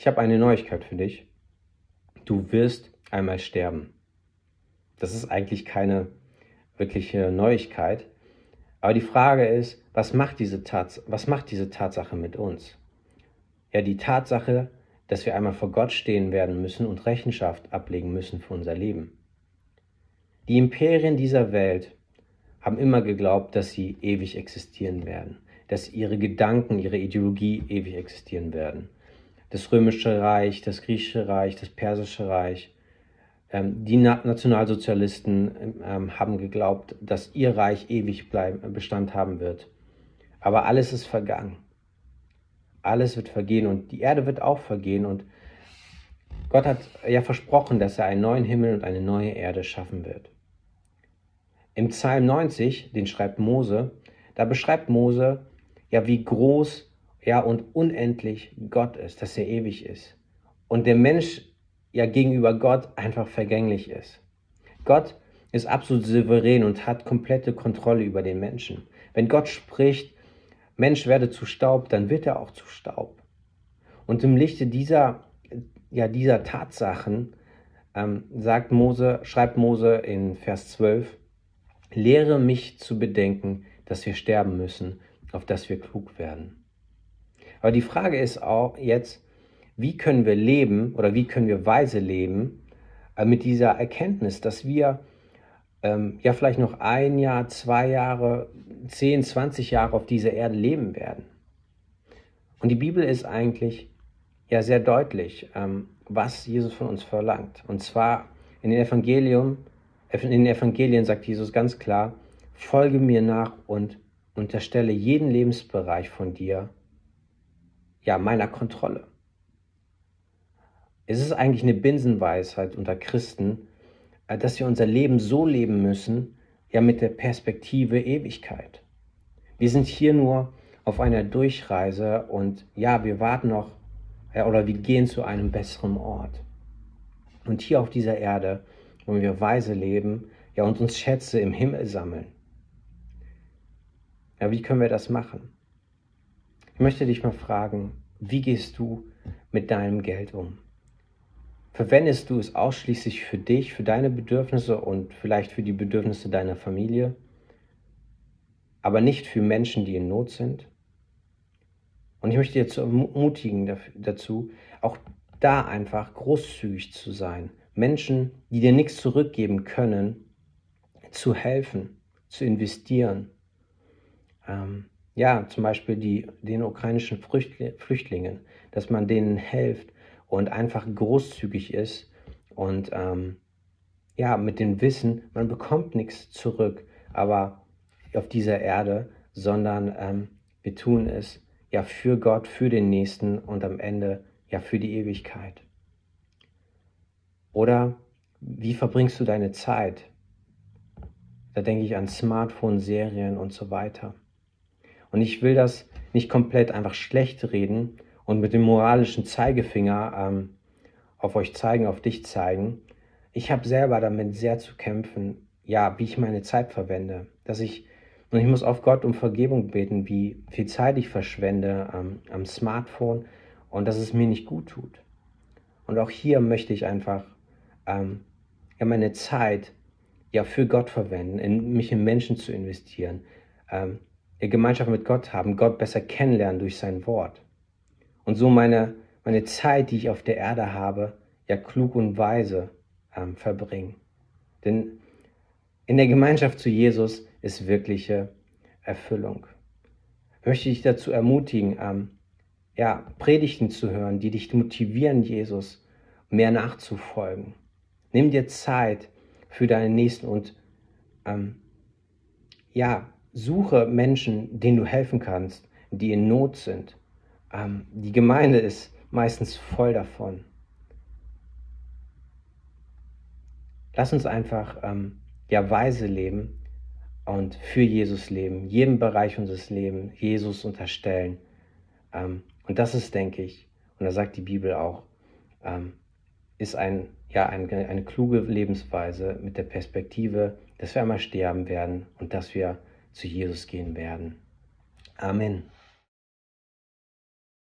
Ich habe eine Neuigkeit für dich. Du wirst einmal sterben. Das ist eigentlich keine wirkliche Neuigkeit. Aber die Frage ist, was macht diese, Tats was macht diese Tatsache mit uns? Ja, die Tatsache, dass wir einmal vor Gott stehen werden müssen und Rechenschaft ablegen müssen für unser Leben. Die Imperien dieser Welt haben immer geglaubt, dass sie ewig existieren werden, dass ihre Gedanken, ihre Ideologie ewig existieren werden. Das römische Reich, das griechische Reich, das persische Reich, ähm, die Nationalsozialisten ähm, haben geglaubt, dass ihr Reich ewig bleiben, Bestand haben wird. Aber alles ist vergangen. Alles wird vergehen und die Erde wird auch vergehen und Gott hat ja versprochen, dass er einen neuen Himmel und eine neue Erde schaffen wird. Im Psalm 90, den schreibt Mose, da beschreibt Mose ja, wie groß ja und unendlich Gott ist, dass er ewig ist. Und der Mensch ja gegenüber Gott einfach vergänglich ist. Gott ist absolut souverän und hat komplette Kontrolle über den Menschen. Wenn Gott spricht, Mensch werde zu Staub, dann wird er auch zu Staub. Und im Lichte dieser, ja, dieser Tatsachen ähm, sagt Mose, schreibt Mose in Vers 12, lehre mich zu bedenken, dass wir sterben müssen, auf dass wir klug werden. Aber die Frage ist auch jetzt, wie können wir leben oder wie können wir weise leben äh, mit dieser Erkenntnis, dass wir ähm, ja vielleicht noch ein Jahr, zwei Jahre, zehn, zwanzig Jahre auf dieser Erde leben werden. Und die Bibel ist eigentlich ja sehr deutlich, ähm, was Jesus von uns verlangt. Und zwar in den Evangelium, in den Evangelien sagt Jesus ganz klar, folge mir nach und unterstelle jeden Lebensbereich von dir ja meiner Kontrolle. Es ist eigentlich eine Binsenweisheit unter Christen, äh, dass wir unser Leben so leben müssen, ja mit der Perspektive Ewigkeit. Wir sind hier nur auf einer Durchreise und ja, wir warten noch oder wir gehen zu einem besseren Ort. Und hier auf dieser Erde wollen wir weise leben, ja, und uns Schätze im Himmel sammeln. Ja, wie können wir das machen? Ich möchte dich mal fragen, wie gehst du mit deinem Geld um? Verwendest du es ausschließlich für dich, für deine Bedürfnisse und vielleicht für die Bedürfnisse deiner Familie, aber nicht für Menschen, die in Not sind? Und ich möchte dir zu ermutigen dazu, auch da einfach großzügig zu sein, Menschen, die dir nichts zurückgeben können, zu helfen, zu investieren. Ähm, ja, zum Beispiel die, den ukrainischen Flüchtlingen, dass man denen hilft, und einfach großzügig ist und ähm, ja, mit dem Wissen, man bekommt nichts zurück, aber auf dieser Erde, sondern ähm, wir tun es ja für Gott, für den Nächsten und am Ende ja für die Ewigkeit. Oder wie verbringst du deine Zeit? Da denke ich an Smartphone, Serien und so weiter. Und ich will das nicht komplett einfach schlecht reden, und mit dem moralischen Zeigefinger ähm, auf euch zeigen, auf dich zeigen. Ich habe selber damit sehr zu kämpfen, ja, wie ich meine Zeit verwende. Dass ich, und ich muss auf Gott um Vergebung beten, wie viel Zeit ich verschwende ähm, am Smartphone und dass es mir nicht gut tut. Und auch hier möchte ich einfach ähm, ja, meine Zeit ja für Gott verwenden, in mich in Menschen zu investieren, ähm, Gemeinschaft mit Gott haben, Gott besser kennenlernen durch sein Wort und so meine, meine Zeit, die ich auf der Erde habe, ja klug und weise ähm, verbringen. Denn in der Gemeinschaft zu Jesus ist wirkliche Erfüllung. Ich möchte dich dazu ermutigen, ähm, ja, Predigten zu hören, die dich motivieren, Jesus mehr nachzufolgen. Nimm dir Zeit für deinen Nächsten und ähm, ja, suche Menschen, denen du helfen kannst, die in Not sind. Ähm, die Gemeinde ist meistens voll davon. Lass uns einfach ähm, ja weise leben und für Jesus leben, jedem Bereich unseres Lebens Jesus unterstellen. Ähm, und das ist, denke ich, und da sagt die Bibel auch, ähm, ist ein, ja, ein, eine kluge Lebensweise mit der Perspektive, dass wir einmal sterben werden und dass wir zu Jesus gehen werden. Amen.